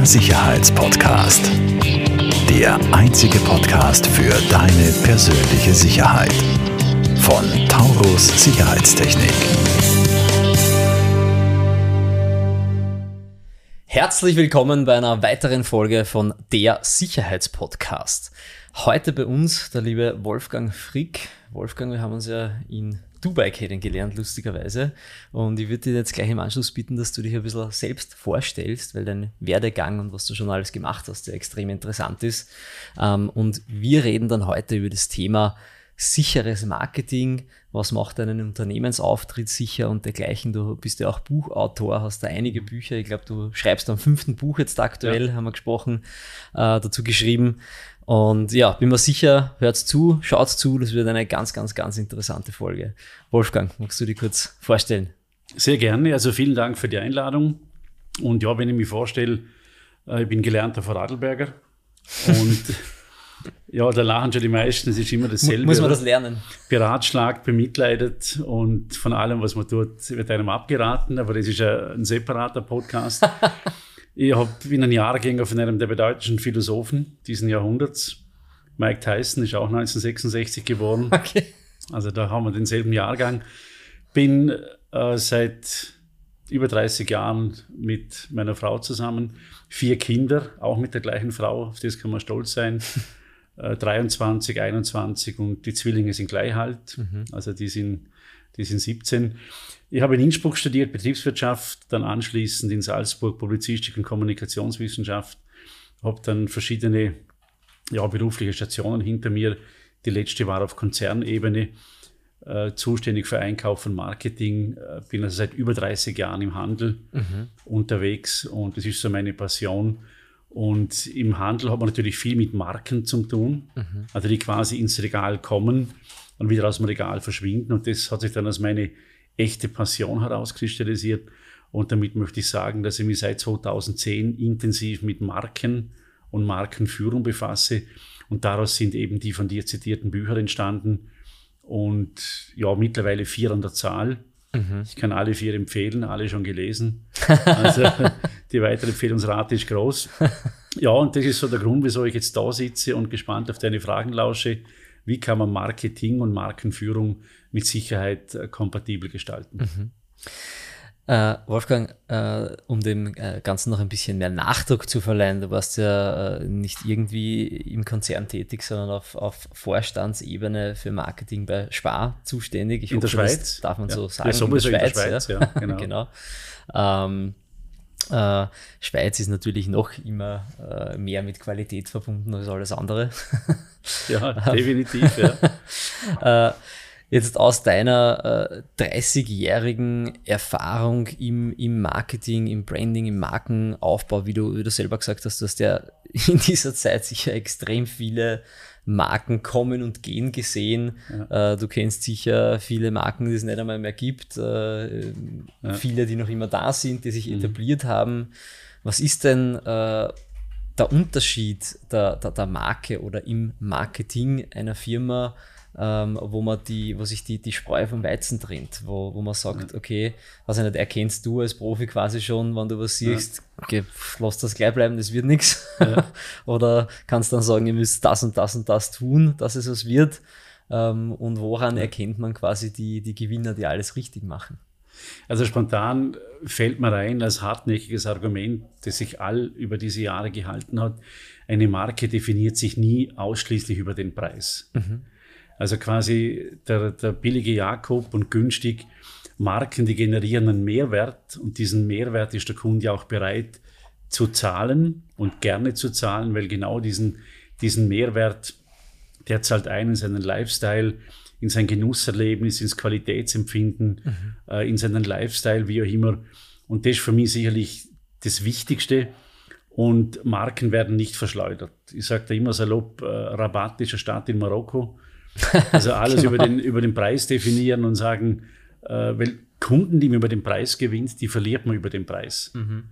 Der Sicherheitspodcast. Der einzige Podcast für deine persönliche Sicherheit. Von Taurus Sicherheitstechnik. Herzlich willkommen bei einer weiteren Folge von Der Sicherheitspodcast. Heute bei uns der liebe Wolfgang Frick. Wolfgang, wir haben uns ja in Dubai kennengelernt, lustigerweise. Und ich würde dir jetzt gleich im Anschluss bitten, dass du dich ein bisschen selbst vorstellst, weil dein Werdegang und was du schon alles gemacht hast, ja extrem interessant ist. Ähm, und wir reden dann heute über das Thema sicheres Marketing, was macht einen Unternehmensauftritt sicher und dergleichen. Du bist ja auch Buchautor, hast da einige Bücher. Ich glaube, du schreibst am fünften Buch jetzt aktuell, ja. haben wir gesprochen, äh, dazu geschrieben. Und ja, bin mir sicher, hört zu, schaut zu, das wird eine ganz, ganz, ganz interessante Folge. Wolfgang, magst du dich kurz vorstellen? Sehr gerne, also vielen Dank für die Einladung. Und ja, wenn ich mich vorstelle, äh, ich bin gelernter Vorarlberger und ja, da lachen schon die meisten, es ist immer dasselbe. Muss man das lernen? Beratschlagt, bemitleidet und von allem, was man tut, wird einem abgeraten, aber das ist ein separater Podcast. Ich hab, bin ein Jahrgänger von einem der bedeutendsten Philosophen diesen Jahrhunderts. Mike Tyson ist auch 1966 geboren. Okay. Also da haben wir denselben Jahrgang. Bin äh, seit über 30 Jahren mit meiner Frau zusammen. Vier Kinder, auch mit der gleichen Frau, auf das kann man stolz sein. äh, 23, 21 und die Zwillinge sind gleich alt. Mhm. Also die sind, die sind 17. Ich habe in Innsbruck studiert, Betriebswirtschaft, dann anschließend in Salzburg Publizistik und Kommunikationswissenschaft, habe dann verschiedene ja, berufliche Stationen hinter mir. Die letzte war auf Konzernebene, äh, zuständig für Einkauf und Marketing. Äh, bin also seit über 30 Jahren im Handel mhm. unterwegs und das ist so meine Passion. Und im Handel hat man natürlich viel mit Marken zu tun, mhm. also die quasi ins Regal kommen und wieder aus dem Regal verschwinden. Und das hat sich dann als meine echte Passion herauskristallisiert. Und damit möchte ich sagen, dass ich mich seit 2010 intensiv mit Marken und Markenführung befasse. Und daraus sind eben die von dir zitierten Bücher entstanden. Und ja, mittlerweile vier an der Zahl. Mhm. Ich kann alle vier empfehlen, alle schon gelesen. Also die weitere Empfehlungsrate ist groß. Ja, und das ist so der Grund, wieso ich jetzt da sitze und gespannt auf deine Fragen lausche. Wie kann man Marketing und Markenführung mit Sicherheit äh, kompatibel gestalten. Mhm. Äh, Wolfgang, äh, um dem äh, Ganzen noch ein bisschen mehr Nachdruck zu verleihen, du warst ja äh, nicht irgendwie im Konzern tätig, sondern auf, auf Vorstandsebene für Marketing bei Spar zuständig. Ich in hoffe, der Schweiz? darf man ja. so sagen. Ja, in der Schweiz, in der Schweiz ja. ja genau. genau. Ähm, äh, Schweiz ist natürlich noch immer äh, mehr mit Qualität verbunden als alles andere. ja, definitiv, ja. äh, jetzt aus deiner äh, 30-jährigen Erfahrung im, im Marketing, im Branding, im Markenaufbau, wie du, wie du selber gesagt hast, du hast ja in dieser Zeit sicher extrem viele Marken kommen und gehen gesehen. Ja. Äh, du kennst sicher viele Marken, die es nicht einmal mehr gibt, äh, ja. viele, die noch immer da sind, die sich mhm. etabliert haben. Was ist denn äh, der Unterschied der, der, der Marke oder im Marketing einer Firma ähm, wo man die, wo sich die, die Spreu vom Weizen trennt, wo, wo man sagt, ja. okay, also nicht, erkennst du als Profi quasi schon, wenn du was siehst, ja. okay, lass das gleich bleiben, das wird nichts. Ja. Oder kannst dann sagen, ihr müsst das und das und das tun, dass es was wird. Ähm, und woran erkennt man quasi die, die Gewinner, die alles richtig machen? Also spontan fällt mir rein als hartnäckiges Argument, das sich all über diese Jahre gehalten hat. Eine Marke definiert sich nie ausschließlich über den Preis. Mhm. Also quasi der, der billige Jakob und günstig Marken, die generieren einen Mehrwert und diesen Mehrwert ist der Kunde auch bereit zu zahlen und gerne zu zahlen, weil genau diesen, diesen Mehrwert, der zahlt ein in seinen Lifestyle, in sein Genusserlebnis, ins Qualitätsempfinden, mhm. äh, in seinen Lifestyle, wie auch immer. Und das ist für mich sicherlich das Wichtigste. Und Marken werden nicht verschleudert. Ich sage da immer salopp, äh, Rabat ist eine Stadt in Marokko. Also alles genau. über, den, über den Preis definieren und sagen, äh, weil Kunden, die man über den Preis gewinnt, die verliert man über den Preis. Mhm.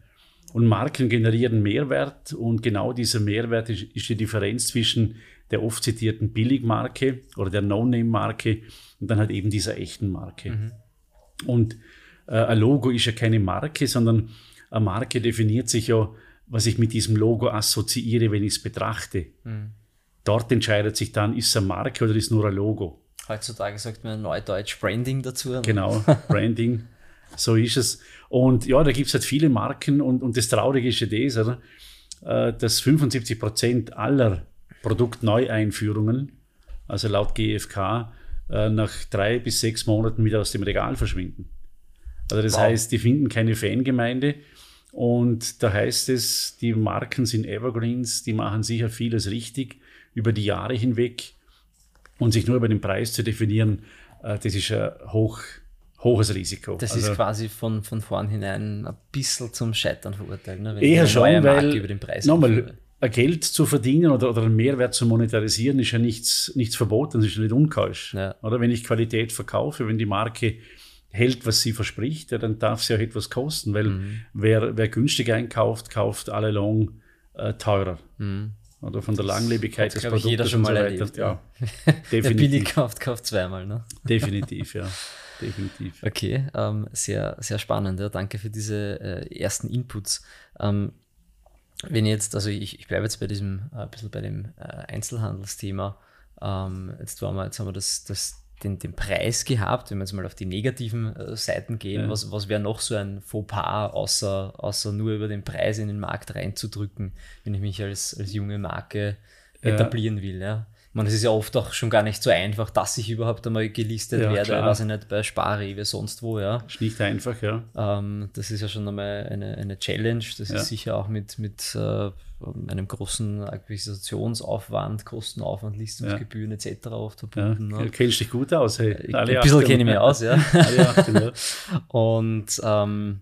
Und Marken generieren Mehrwert und genau dieser Mehrwert ist, ist die Differenz zwischen der oft zitierten Billigmarke oder der No-Name-Marke und dann halt eben dieser echten Marke. Mhm. Und äh, ein Logo ist ja keine Marke, sondern eine Marke definiert sich ja was ich mit diesem Logo assoziiere, wenn ich es betrachte. Mhm. Dort entscheidet sich dann, ist es eine Marke oder ist es nur ein Logo. Heutzutage sagt man Neudeutsch Branding dazu. ne? Genau, Branding, so ist es. Und ja, da gibt es halt viele Marken und, und das Traurige ist ja das, oder? Äh, dass 75 Prozent aller Produktneueinführungen, also laut GfK, äh, nach drei bis sechs Monaten wieder aus dem Regal verschwinden. Also das Wow. heißt, die finden keine Fangemeinde und da heißt es, die Marken sind Evergreens, die machen sicher vieles richtig über die Jahre hinweg und sich nur über den Preis zu definieren, äh, das ist ein hoch, hohes Risiko. Das Also- ist quasi von, von vornherein ein bisschen zum Scheitern verurteilt. Ne? Wenn Eher schon, Marke weil über den Preis nochmal, Geld zu verdienen oder, oder einen Mehrwert zu monetarisieren, ist ja nichts, nichts verboten, das ist ja nicht unkeusch. Ja. Oder wenn ich Qualität verkaufe, wenn die Marke hält, was sie verspricht, ja, dann darf sie auch etwas kosten, weil Mhm. wer, wer günstig einkauft, kauft alle along äh, teurer. Mhm. Oder von der Langlebigkeit Hat, des glaub ich, Produktes jeder schon so mal weiter. erlebt, ja, definitiv. billig kauft, kauft zweimal. Ne? definitiv, ja. Definitiv. Okay, ähm, sehr, sehr spannend. Ja. Danke für diese äh, ersten Inputs. Ähm, wenn jetzt, also ich, ich bleibe jetzt bei diesem, äh, ein bisschen bei dem äh, Einzelhandelsthema. Ähm, jetzt, waren wir, jetzt haben wir das, das, den, den Preis gehabt, wenn wir jetzt mal auf die negativen äh, Seiten gehen, Ja. was, was wäre noch so ein Fauxpas, außer, außer nur über den Preis in den Markt reinzudrücken, wenn ich mich als, als junge Marke Ja. etablieren will. Ja. Meine, es ist ja oft auch schon gar nicht so einfach, dass ich überhaupt einmal gelistet Ja, werde, klar. weiß ich nicht, bei Sparrewe, sonst wo, ja. Ist nicht einfach, ja. Ähm, das ist ja schon einmal eine, eine Challenge. Das Ja. ist sicher auch mit, mit äh, einem großen Akquisitionsaufwand, Kostenaufwand, Listungsgebühren etc. oft ja. verbunden. Du ne? kennst dich gut aus. Hey. Alle Ein bisschen kenne ich mich aus, ja. Alle Achtung, ja. Und ähm,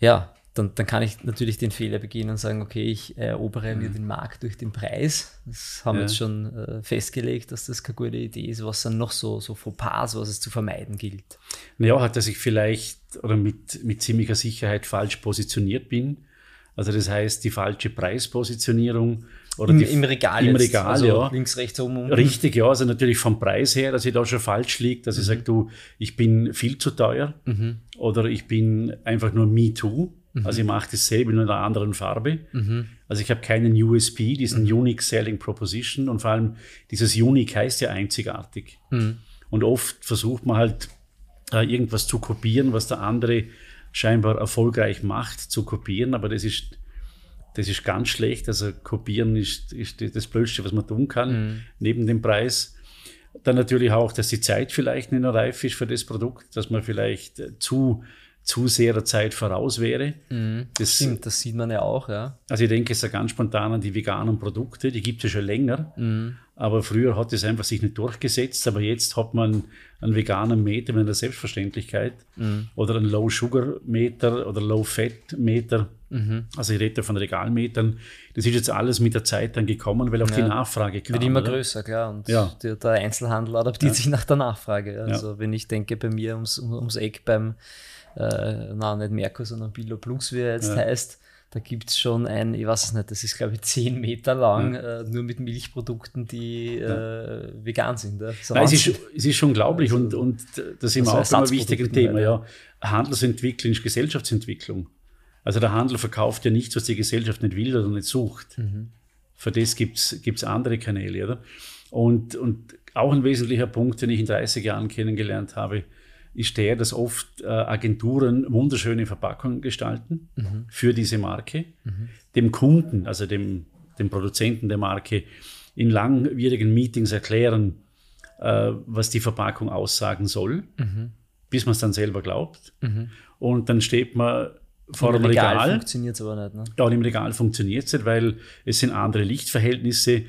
ja, dann, dann kann ich natürlich den Fehler begehen und sagen, okay, ich erobere mir den Markt durch den Preis. Das haben wir Ja. jetzt schon äh, festgelegt, dass das keine gute Idee ist. Was sind noch so, so Fauxpas, was es zu vermeiden gilt? Ja, hat er sich vielleicht oder mit, mit ziemlicher Sicherheit falsch positioniert bin. Also das heißt, die falsche Preispositionierung oder Im, die, Im Regal im Regal, also ja. links, rechts, oben, unten. Richtig, ja, also natürlich vom Preis her, dass ich da schon falsch liegt, dass ich sage, du, ich bin viel zu teuer oder ich bin einfach nur Me Too. Also ich mache dasselbe nur in einer anderen Farbe. Also ich habe keinen USP, diesen Unique Selling Proposition und vor allem dieses Unique heißt ja einzigartig. Und oft versucht man halt äh, irgendwas zu kopieren, was der andere scheinbar erfolgreich macht, zu kopieren, aber das ist das ist ganz schlecht. Also kopieren ist, ist das Blödste, was man tun kann, neben dem Preis. Dann natürlich auch, dass die Zeit vielleicht nicht reif ist für das Produkt, dass man vielleicht äh, zu, zu sehr der Zeit voraus wäre. Das, Stimmt, das sieht man ja auch, ja. also ich denke es ist ganz spontan an die veganen Produkte, die gibt es ja schon länger. Aber früher hat es einfach sich nicht durchgesetzt, aber jetzt hat man einen veganen Meter mit einer Selbstverständlichkeit oder einen Low-Sugar-Meter oder Low-Fat-Meter. Also ich rede da von Regalmetern. Das ist jetzt alles mit der Zeit dann gekommen, weil auch die Ja. Nachfrage kam. Wird immer oder? größer, klar. Und Ja. der, der Einzelhandel adaptiert sich nach der Nachfrage. ja. Also wenn ich denke, bei mir ums, um- ums Eck beim, äh, na nicht Merkur, sondern Billo Plus, wie er jetzt heißt, da gibt es schon ein, ich weiß es nicht, das ist glaube ich 10 Meter lang, äh, nur mit Milchprodukten, die äh, vegan sind. Ja. So Nein, es, ist, es ist schon unglaublich und, und das sind wir Also auch immer ein wichtiges Thema. halt, Ja. Handelsentwicklung ist Gesellschaftsentwicklung. Also der Handel verkauft ja nichts, was die Gesellschaft nicht will oder nicht sucht. Für das gibt es andere Kanäle. Oder? Und, und auch ein wesentlicher Punkt, den ich in 30 Jahren kennengelernt habe, ist der, dass oft äh, Agenturen wunderschöne Verpackungen gestalten für diese Marke, dem Kunden, also dem, dem Produzenten der Marke, in langwierigen Meetings erklären, äh, was die Verpackung aussagen soll, bis man es dann selber glaubt. Und dann steht man vor Im dem Regal, Regal. funktioniert es aber nicht. Ne? Ja, und im Regal funktioniert es nicht, weil es sind andere Lichtverhältnisse,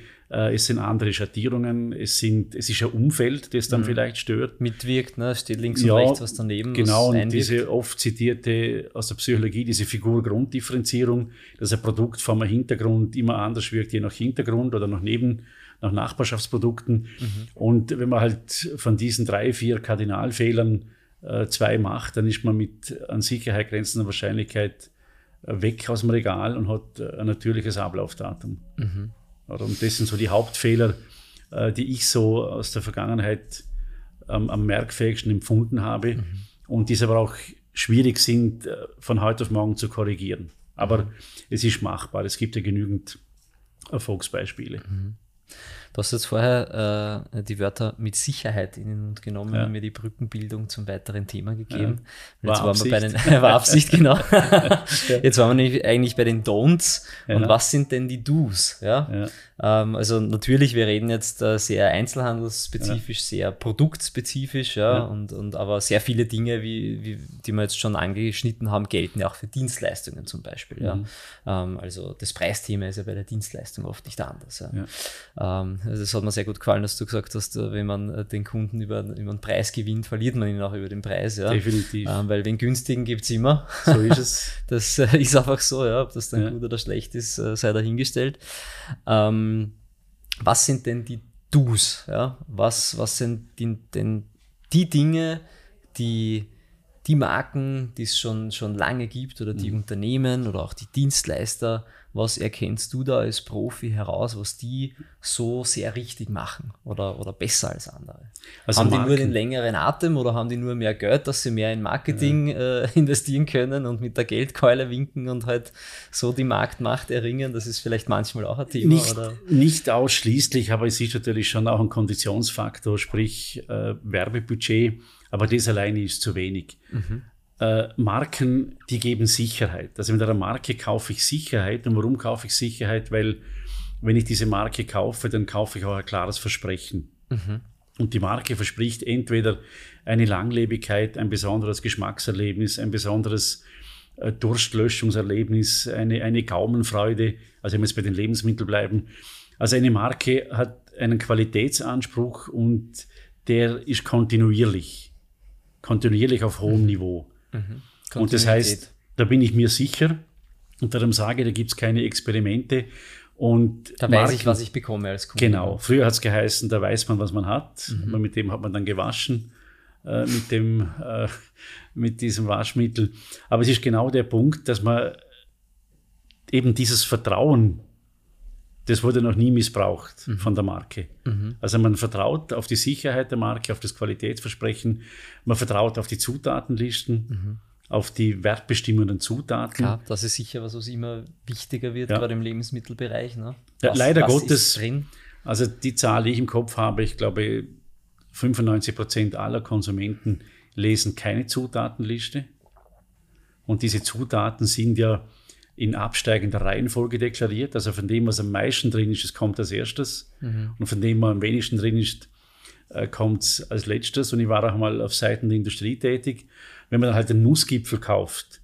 es sind andere Schattierungen, es, sind, es ist ein Umfeld, das Mhm. dann vielleicht stört. Mitwirkt, ne? Steht links Ja, und rechts was daneben. Genau, was und diese oft zitierte aus der Psychologie, diese Figur-Grunddifferenzierung, dass ein Produkt vom Hintergrund immer anders wirkt, je nach Hintergrund oder nach Neben, nach Nachbarschaftsprodukten. Und wenn man halt von diesen drei, vier Kardinalfehlern äh, zwei macht, dann ist man mit an Sicherheit grenzender Wahrscheinlichkeit äh, weg aus dem Regal und hat äh, ein natürliches Ablaufdatum. Oder? Und das sind so die Hauptfehler, äh, die ich so aus der Vergangenheit ähm, am merkfähigsten empfunden habe. Und die es aber auch schwierig sind, äh, von heute auf morgen zu korrigieren. Aber mhm. es ist machbar. Es gibt ja genügend Erfolgsbeispiele. Mhm. Du hast jetzt vorher äh, die Wörter mit Sicherheit in den Mund genommen ja. und mir die Brückenbildung zum weiteren Thema gegeben. Ja. War, jetzt waren wir bei den, war Absicht, genau. Jetzt waren wir eigentlich bei den Don'ts. Und was sind denn die Do's? Ja? Ähm, also natürlich, wir reden jetzt äh, sehr einzelhandelsspezifisch, sehr produktspezifisch, ja, Und, und aber sehr viele Dinge, wie, wie, die wir jetzt schon angeschnitten haben, gelten ja auch für Dienstleistungen zum Beispiel. Mhm. Ja? Ähm, also das Preisthema ist ja bei der Dienstleistung oft nicht anders. Ja? Ähm, also das hat mir sehr gut gefallen, dass du gesagt hast, äh, wenn man äh, den Kunden über, über den Preis gewinnt, verliert man ihn auch über den Preis. Ja? Definitiv. Ähm, weil den günstigen gibt es immer. So ist es. das äh, ist einfach so, ja. ob das dann ja. gut oder schlecht ist, sei dahingestellt. Ähm, was sind denn die Do's? Ja? Was, was sind die, denn die Dinge, die die Marken, die es schon, schon lange gibt oder die mhm. Unternehmen oder auch die Dienstleister was erkennst du da als Profi heraus, was die so sehr richtig machen oder, oder besser als andere? Also haben Marken. die nur den längeren Atem oder haben die nur mehr Geld, dass sie mehr in Marketing ja. äh, investieren können und mit der Geldkeule winken und halt so die Marktmacht erringen? Das ist vielleicht manchmal auch ein Thema. Nicht, oder? nicht ausschließlich, aber es ist natürlich schon auch ein Konditionsfaktor, sprich äh, Werbebudget, aber das alleine ist zu wenig. Mhm äh, Marken, die geben Sicherheit. Also mit einer Marke kaufe ich Sicherheit. Und warum kaufe ich Sicherheit? Weil wenn ich diese Marke kaufe, dann kaufe ich auch ein klares Versprechen. Mhm. Und die Marke verspricht entweder eine Langlebigkeit, ein besonderes Geschmackserlebnis, ein besonderes äh, Durstlöschungserlebnis, eine, eine Gaumenfreude. Also wenn wir jetzt bei den Lebensmitteln bleiben. Also eine Marke hat einen Qualitätsanspruch und der ist kontinuierlich. Kontinuierlich auf hohem mhm. Niveau. Mhm. Und das heißt, da bin ich mir sicher und darum sage, da gibt es keine Experimente. Und da weiß Marken, ich, was ich bekomme als Kunde. Genau. Früher hat es geheißen, da weiß man, was man hat. Mhm. Mit dem hat man dann gewaschen, äh, mit, dem, äh, mit diesem Waschmittel. Aber es ist genau der Punkt, dass man eben dieses Vertrauen, das wurde noch nie missbraucht mhm. von der Marke. Mhm. Also man vertraut auf die Sicherheit der Marke, auf das Qualitätsversprechen, man vertraut auf die Zutatenlisten. Mhm auf die wertbestimmenden Zutaten. Klar, das ist sicher was, was immer wichtiger wird, ja. gerade im Lebensmittelbereich. Ne? Was, ja, leider was Gottes. drin? Also die Zahl, die ich im Kopf habe, ich glaube, 95 Prozent aller Konsumenten lesen keine Zutatenliste. Und diese Zutaten sind ja in absteigender Reihenfolge deklariert. Also von dem, was am meisten drin ist, kommt als erstes. Mhm. Und von dem, was am wenigsten drin ist, äh, kommt es als letztes. Und ich war auch mal auf Seiten der Industrie tätig wenn man dann halt einen Nussgipfel kauft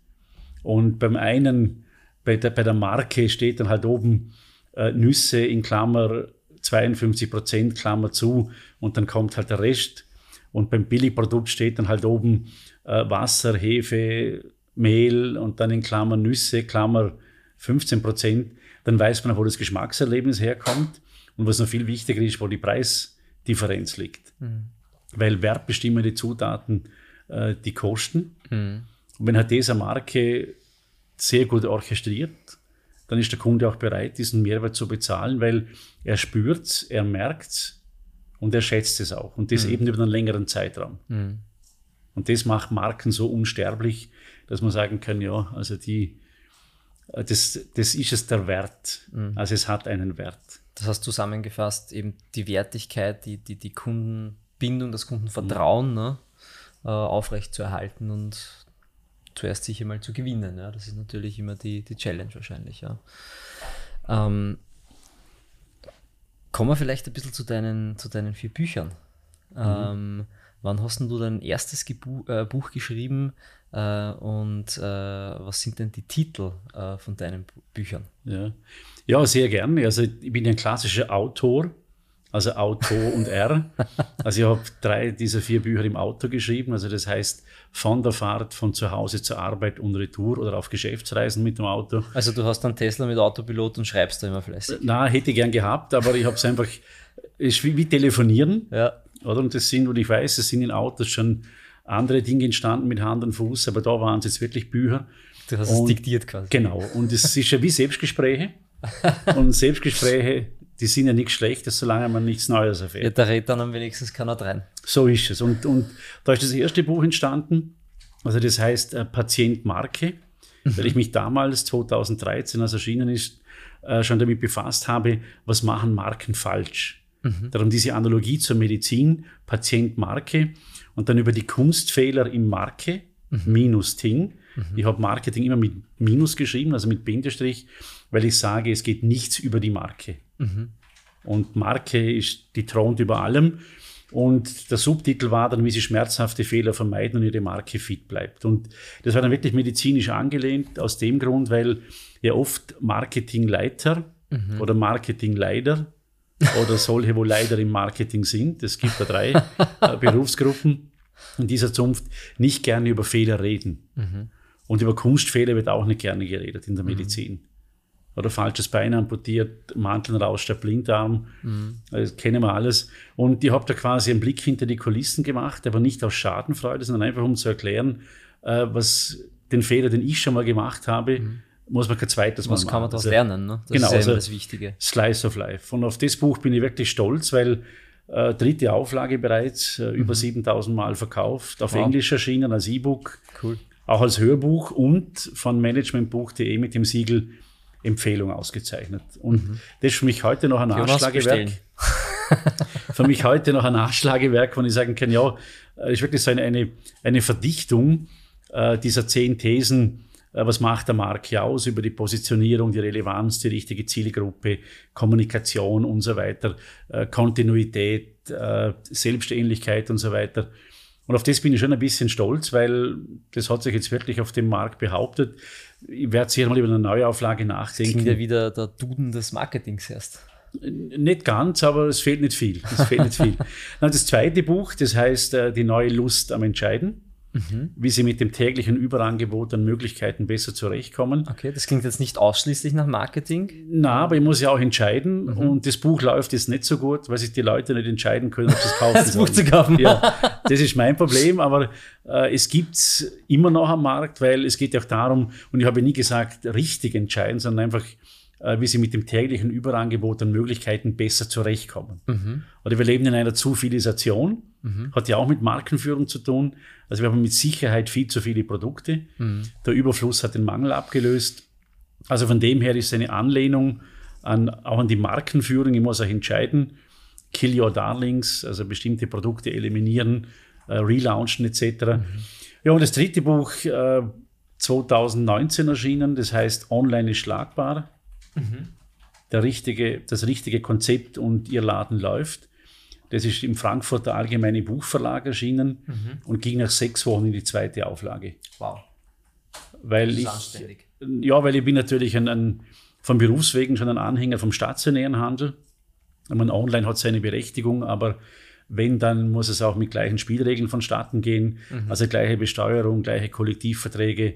und beim einen, bei der, bei der Marke steht dann halt oben äh, Nüsse in Klammer 52 Prozent, Klammer zu und dann kommt halt der Rest. Und beim Billigprodukt steht dann halt oben äh, Wasser, Hefe, Mehl und dann in Klammer Nüsse, Klammer 15 Prozent. Dann weiß man, wo das Geschmackserlebnis herkommt und was noch viel wichtiger ist, wo die Preisdifferenz liegt. Mhm. Weil wertbestimmende Zutaten äh, die Kosten. Mhm. Und wenn halt diese Marke sehr gut orchestriert, dann ist der Kunde auch bereit, diesen Mehrwert zu bezahlen, weil er spürt es, er merkt es und er schätzt es auch. Und das mhm. eben über einen längeren Zeitraum. Mhm. Und das macht Marken so unsterblich, dass man sagen kann, ja, also die, äh, das, das ist es der Wert. Mhm. Also es hat einen Wert. Das hast zusammengefasst, eben die Wertigkeit, die, die, die Kundenbindung, das Kundenvertrauen, ne? äh, aufrecht zu erhalten und zuerst sicher mal zu gewinnen. Ja? Das ist natürlich immer die, die Challenge wahrscheinlich. Ja. Ähm, kommen wir vielleicht ein bisschen zu deinen, zu deinen vier Büchern. Mhm. Ähm, wann hast du dein erstes Gebu äh, Buch geschrieben äh, und äh, was sind denn die Titel äh, von deinen Büchern? Ja. ja, sehr gerne. Also ich bin ein klassischer Autor also Auto und R. Also ich habe drei dieser vier Bücher im Auto geschrieben. Also das heißt von der Fahrt von zu Hause zur Arbeit und Retour oder auf Geschäftsreisen mit dem Auto. Also du hast dann Tesla mit Autopilot und schreibst da immer fleißig. Na, hätte ich gern gehabt, aber ich habe es einfach, es ist wie, wie telefonieren. Ja. Oder? Und das sind, und ich weiß, es sind in Autos schon andere Dinge entstanden mit Hand und Fuß, aber da waren es jetzt wirklich Bücher. Du hast und, es diktiert quasi. Genau. Und es ist ja wie Selbstgespräche. und Selbstgespräche die sind ja nichts Schlechtes, solange man nichts Neues erfährt. Ja, da redet dann am wenigsten keiner rein. So ist es. Und, und da ist das erste Buch entstanden. Also das heißt äh, Patientmarke, mhm. weil ich mich damals, 2013, als erschienen ist, äh, schon damit befasst habe, was machen Marken falsch. Mhm. Darum diese Analogie zur Medizin, Patient-Marke und dann über die Kunstfehler im Marke, mhm. minus Ting. Mhm. Ich habe Marketing immer mit Minus geschrieben, also mit Bindestrich, weil ich sage, es geht nichts über die Marke. Mhm. Und Marke ist, die thront über allem. Und der Subtitel war dann, wie sie schmerzhafte Fehler vermeiden und ihre Marke fit bleibt. Und das war dann wirklich medizinisch angelehnt, aus dem Grund, weil ja oft Marketingleiter mhm. oder Marketingleider oder solche, wo leider im Marketing sind, es gibt da drei äh, Berufsgruppen in dieser Zunft, nicht gerne über Fehler reden. Mhm. Und über Kunstfehler wird auch nicht gerne geredet in der mhm. Medizin oder falsches Bein amputiert, Manteln raus, der Blindarm, mhm. das kennen wir alles. Und ich habe da quasi einen Blick hinter die Kulissen gemacht, aber nicht aus Schadenfreude, sondern einfach um zu erklären, äh, was den Fehler, den ich schon mal gemacht habe, mhm. Muss man kein zweites Mal machen. Was kann man daraus also, lernen? Ne? Das genau, ist ja also das Wichtige. Slice of Life. Und auf das Buch bin ich wirklich stolz, weil äh, dritte Auflage bereits, äh, mhm. über 7000 Mal verkauft, auf wow. Englisch erschienen als E-Book, cool. auch als Hörbuch und von managementbuch.de mit dem Siegel Empfehlung ausgezeichnet. Und mhm. das ist für mich heute noch ein Nachschlagewerk. für mich heute noch ein Nachschlagewerk, wo ich sagen kann, ja, äh, ist wirklich so eine, eine, eine Verdichtung äh, dieser zehn Thesen, was macht der Marke aus über die Positionierung, die Relevanz, die richtige Zielgruppe, Kommunikation und so weiter, äh, Kontinuität, äh, Selbstähnlichkeit und so weiter. Und auf das bin ich schon ein bisschen stolz, weil das hat sich jetzt wirklich auf dem Markt behauptet. Ich werde sicher mal über eine Neuauflage nachdenken. Klingt ja wieder der Duden des Marketings erst. Nicht ganz, aber es fehlt nicht viel. Es fehlt nicht viel. das zweite Buch, das heißt äh, Die neue Lust am Entscheiden mhm. wie sie mit dem täglichen Überangebot an Möglichkeiten besser zurechtkommen. Okay, das klingt jetzt nicht ausschließlich nach Marketing. Na, aber ich muss ja auch entscheiden mhm. und das Buch läuft jetzt nicht so gut, weil sich die Leute nicht entscheiden können, ob sie es kaufen das Buch zu kaufen. Ja, das ist mein Problem, aber äh, es gibt es immer noch am Markt, weil es geht ja auch darum, und ich habe nie gesagt, richtig entscheiden, sondern einfach wie sie mit dem täglichen Überangebot an Möglichkeiten besser zurechtkommen. Mhm. Oder wir leben in einer Zufilisation, mhm. hat ja auch mit Markenführung zu tun. Also wir haben mit Sicherheit viel zu viele Produkte. Mhm. Der Überfluss hat den Mangel abgelöst. Also von dem her ist eine Anlehnung an, auch an die Markenführung. Ich muss auch entscheiden, kill your darlings, also bestimmte Produkte eliminieren, äh, relaunchen etc. Mhm. Ja, und das dritte Buch, äh, 2019 erschienen, das heißt Online ist schlagbar. Mhm. Der richtige, das richtige Konzept und ihr Laden läuft. Das ist im Frankfurter Allgemeine Buchverlag erschienen mhm. und ging nach sechs Wochen in die zweite Auflage. Wow. Weil das ist ich, anständig. Ja, weil ich bin natürlich ein, ein, von Berufswegen schon ein Anhänger vom stationären Handel. Ich meine, online hat seine Berechtigung, aber wenn, dann muss es auch mit gleichen Spielregeln vonstatten gehen. Mhm. Also gleiche Besteuerung, gleiche Kollektivverträge,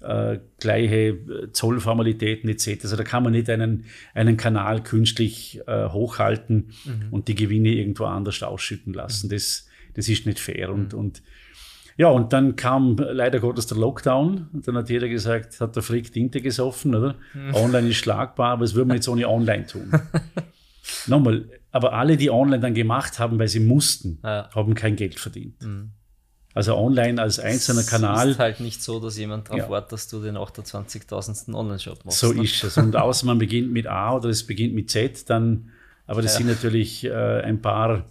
äh, gleiche äh, Zollformalitäten etc. Also da kann man nicht einen, einen Kanal künstlich äh, hochhalten mhm. und die Gewinne irgendwo anders ausschütten lassen. Mhm. Das, das ist nicht fair. Und, mhm. und ja, und dann kam leider Gottes der Lockdown. Und dann hat jeder gesagt, hat der Frick Tinte gesoffen, oder? Mhm. Online ist schlagbar, aber das würden wir jetzt ohne Online tun. Nochmal, aber alle, die online dann gemacht haben, weil sie mussten, ja. haben kein Geld verdient. Also online als einzelner Kanal. Es ist halt nicht so, dass jemand darauf ja. wartet, dass du den 28.000. Online-Shop machst. So ne? ist es. Und außer man beginnt mit A oder es beginnt mit Z, dann, aber das ja. sind natürlich äh, ein paar.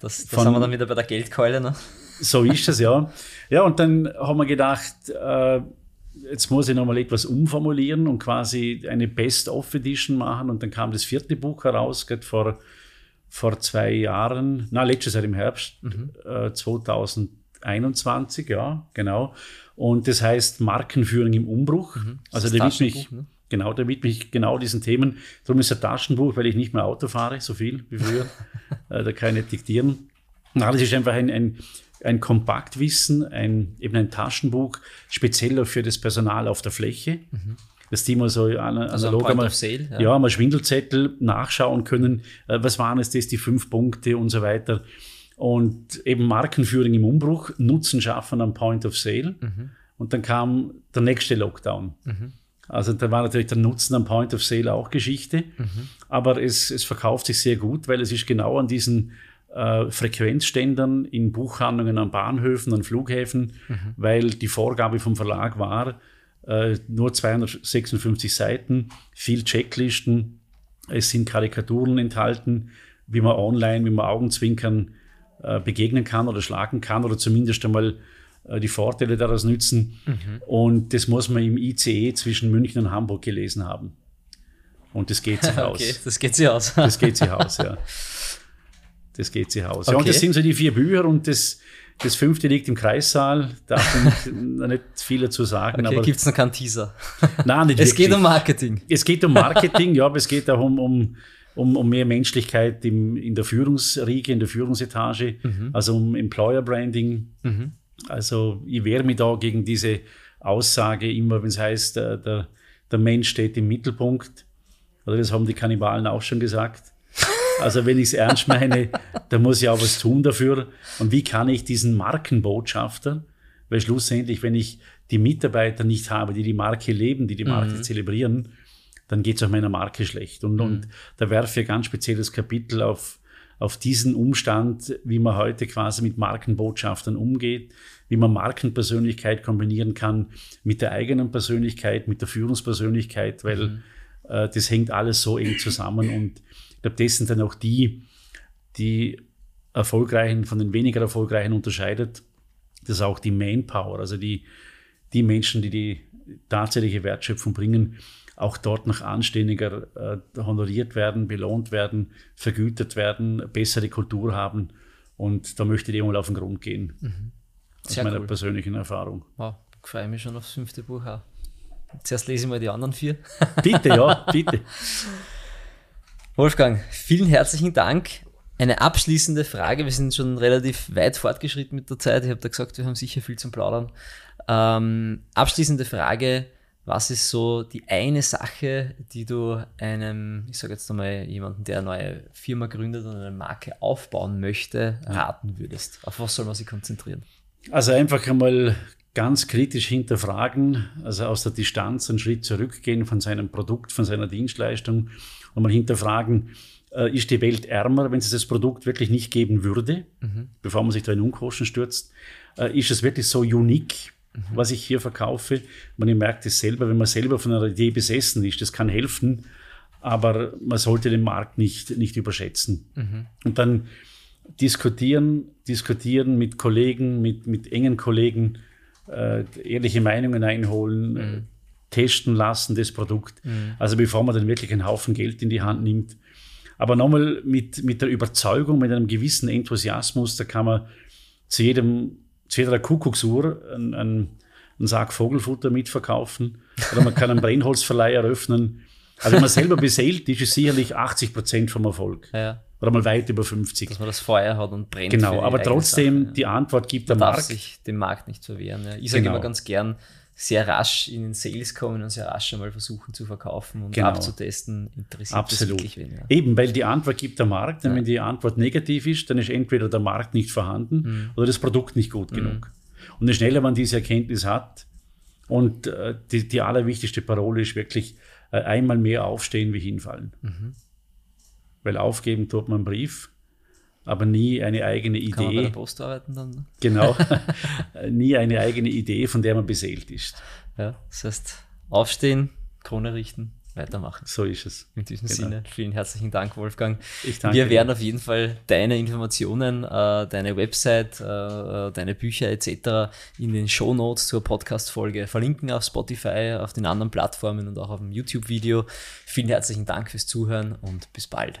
Das, das von, haben wir dann wieder bei der Geldkeule, ne? So ist es, ja. Ja, und dann haben wir gedacht, äh, jetzt muss ich nochmal etwas umformulieren und quasi eine Best-of-Edition machen. Und dann kam das vierte Buch heraus, geht vor, vor zwei Jahren, na, letztes Jahr im Herbst, mhm. äh, 2000. 21, ja, genau. Und das heißt Markenführung im Umbruch. Mhm. Also da widme ich, ne? genau, da widme ich genau diesen Themen. Darum ist ein Taschenbuch, weil ich nicht mehr Auto fahre, so viel wie früher. äh, da kann ich nicht diktieren. Na, das ist einfach ein, ein, ein Kompaktwissen, ein, eben ein Taschenbuch, speziell für das Personal auf der Fläche. Mhm dass die mal so an, also analog einmal, sale, ja. ja, mal Schwindelzettel nachschauen können, äh, was waren es das, die fünf Punkte und so weiter. Und eben Markenführung im Umbruch, Nutzen schaffen am Point of Sale. Mhm. Und dann kam der nächste Lockdown. Mhm. Also da war natürlich der Nutzen am Point of Sale auch Geschichte. Mhm. Aber es, es verkauft sich sehr gut, weil es ist genau an diesen äh, Frequenzständern in Buchhandlungen an Bahnhöfen, an Flughäfen, mhm. weil die Vorgabe vom Verlag war, äh, nur 256 Seiten, viel Checklisten, es sind Karikaturen enthalten, wie man online, wie man Augenzwinkern begegnen kann oder schlagen kann oder zumindest einmal äh, die Vorteile daraus nützen. Mhm. Und das muss man im ICE zwischen München und Hamburg gelesen haben. Und das geht sich aus. Okay, das geht sich aus. das geht sich aus, ja. Das geht sich aus. Okay. Ja, und das sind so die vier Bücher und das, das fünfte liegt im Kreissaal. Da darf ich nicht viel dazu sagen. Okay, gibt es noch keinen Teaser? Nein, nicht Es wirklich. geht um Marketing. Es geht um Marketing, ja, aber es geht auch um, um, um, um mehr Menschlichkeit im, in der Führungsriege, in der Führungsetage, mhm. also um Employer Branding. Mhm. Also ich wehre mich da gegen diese Aussage immer, wenn es heißt, der, der, der Mensch steht im Mittelpunkt. Oder das haben die Kannibalen auch schon gesagt. Also wenn ich es ernst meine, da muss ich auch was tun dafür. Und wie kann ich diesen Markenbotschafter, weil schlussendlich, wenn ich die Mitarbeiter nicht habe, die die Marke leben, die die Marke mhm. zelebrieren, dann geht es auch meiner Marke schlecht. Und, mhm. und da werfe ich ein ganz spezielles Kapitel auf, auf diesen Umstand, wie man heute quasi mit Markenbotschaftern umgeht, wie man Markenpersönlichkeit kombinieren kann mit der eigenen Persönlichkeit, mit der Führungspersönlichkeit, weil mhm. äh, das hängt alles so eng zusammen und glaube, das sind dann auch die, die erfolgreichen von den weniger erfolgreichen unterscheidet. Das ist auch die Manpower, also die, die Menschen, die die tatsächliche Wertschöpfung bringen, auch dort noch anständiger äh, honoriert werden, belohnt werden, vergütet werden, bessere Kultur haben. Und da möchte ich mal auf den Grund gehen. Mhm. Aus meiner cool. persönlichen Erfahrung. Wow, ich freue mich schon aufs fünfte Buch auch. Zuerst lese ich mal die anderen vier. Bitte, ja, bitte. Wolfgang, vielen herzlichen Dank. Eine abschließende Frage. Wir sind schon relativ weit fortgeschritten mit der Zeit. Ich habe da gesagt, wir haben sicher viel zum Plaudern. Ähm, abschließende Frage. Was ist so die eine Sache, die du einem, ich sage jetzt nochmal, jemanden, der eine neue Firma gründet und eine Marke aufbauen möchte, raten würdest? Auf was soll man sich konzentrieren? Also einfach einmal ganz kritisch hinterfragen, also aus der Distanz einen Schritt zurückgehen von seinem Produkt, von seiner Dienstleistung und mal hinterfragen, äh, ist die Welt ärmer, wenn es das Produkt wirklich nicht geben würde, mhm. bevor man sich da in Unkosten stürzt? Äh, ist es wirklich so unique. Was ich hier verkaufe? Man merkt es selber, wenn man selber von einer Idee besessen ist, das kann helfen, aber man sollte den Markt nicht, nicht überschätzen. Mhm. Und dann diskutieren, diskutieren mit Kollegen, mit, mit engen Kollegen, äh, ehrliche Meinungen einholen, mhm testen lassen, das Produkt. Mhm. Also bevor man dann wirklich einen Haufen Geld in die Hand nimmt. Aber nochmal mit, mit der Überzeugung, mit einem gewissen Enthusiasmus, da kann man zu jedem, jeder Kuckucksuhr einen, einen, einen Sack Vogelfutter mitverkaufen oder man kann einen Brennholzverleih eröffnen. Also wenn man selber beseelt ist, ist sicherlich 80 Prozent vom Erfolg. Ja. Oder mal weit über 50. Dass man das Feuer hat und brennt. Genau, aber trotzdem, Sache, ja. die Antwort gibt man der Markt. darf sich dem Markt nicht verwehren. Ja. Ich sage genau. immer ganz gern, sehr rasch in den Sales kommen und sehr rasch einmal versuchen zu verkaufen und genau. abzutesten, interessiert Absolut. wirklich wen. Eben, weil die Antwort gibt der Markt. Und wenn die Antwort negativ ist, dann ist entweder der Markt nicht vorhanden mhm. oder das Produkt nicht gut mhm. genug. Und je schneller man diese Erkenntnis hat, und äh, die, die allerwichtigste Parole ist wirklich äh, einmal mehr aufstehen wie hinfallen. Mhm. Weil aufgeben tut man einen Brief, aber nie eine eigene Idee. Kann man bei der Post arbeiten dann? Ne? Genau, nie eine eigene Idee, von der man beseelt ist. Ja, das heißt, aufstehen, Krone richten, weitermachen. So ist es. In diesem genau. Sinne, vielen herzlichen Dank, Wolfgang. Ich danke Wir werden dir. auf jeden Fall deine Informationen, äh, deine Website, äh, deine Bücher etc. in den Show Notes zur Podcast-Folge verlinken auf Spotify, auf den anderen Plattformen und auch auf dem YouTube-Video. Vielen herzlichen Dank fürs Zuhören und bis bald.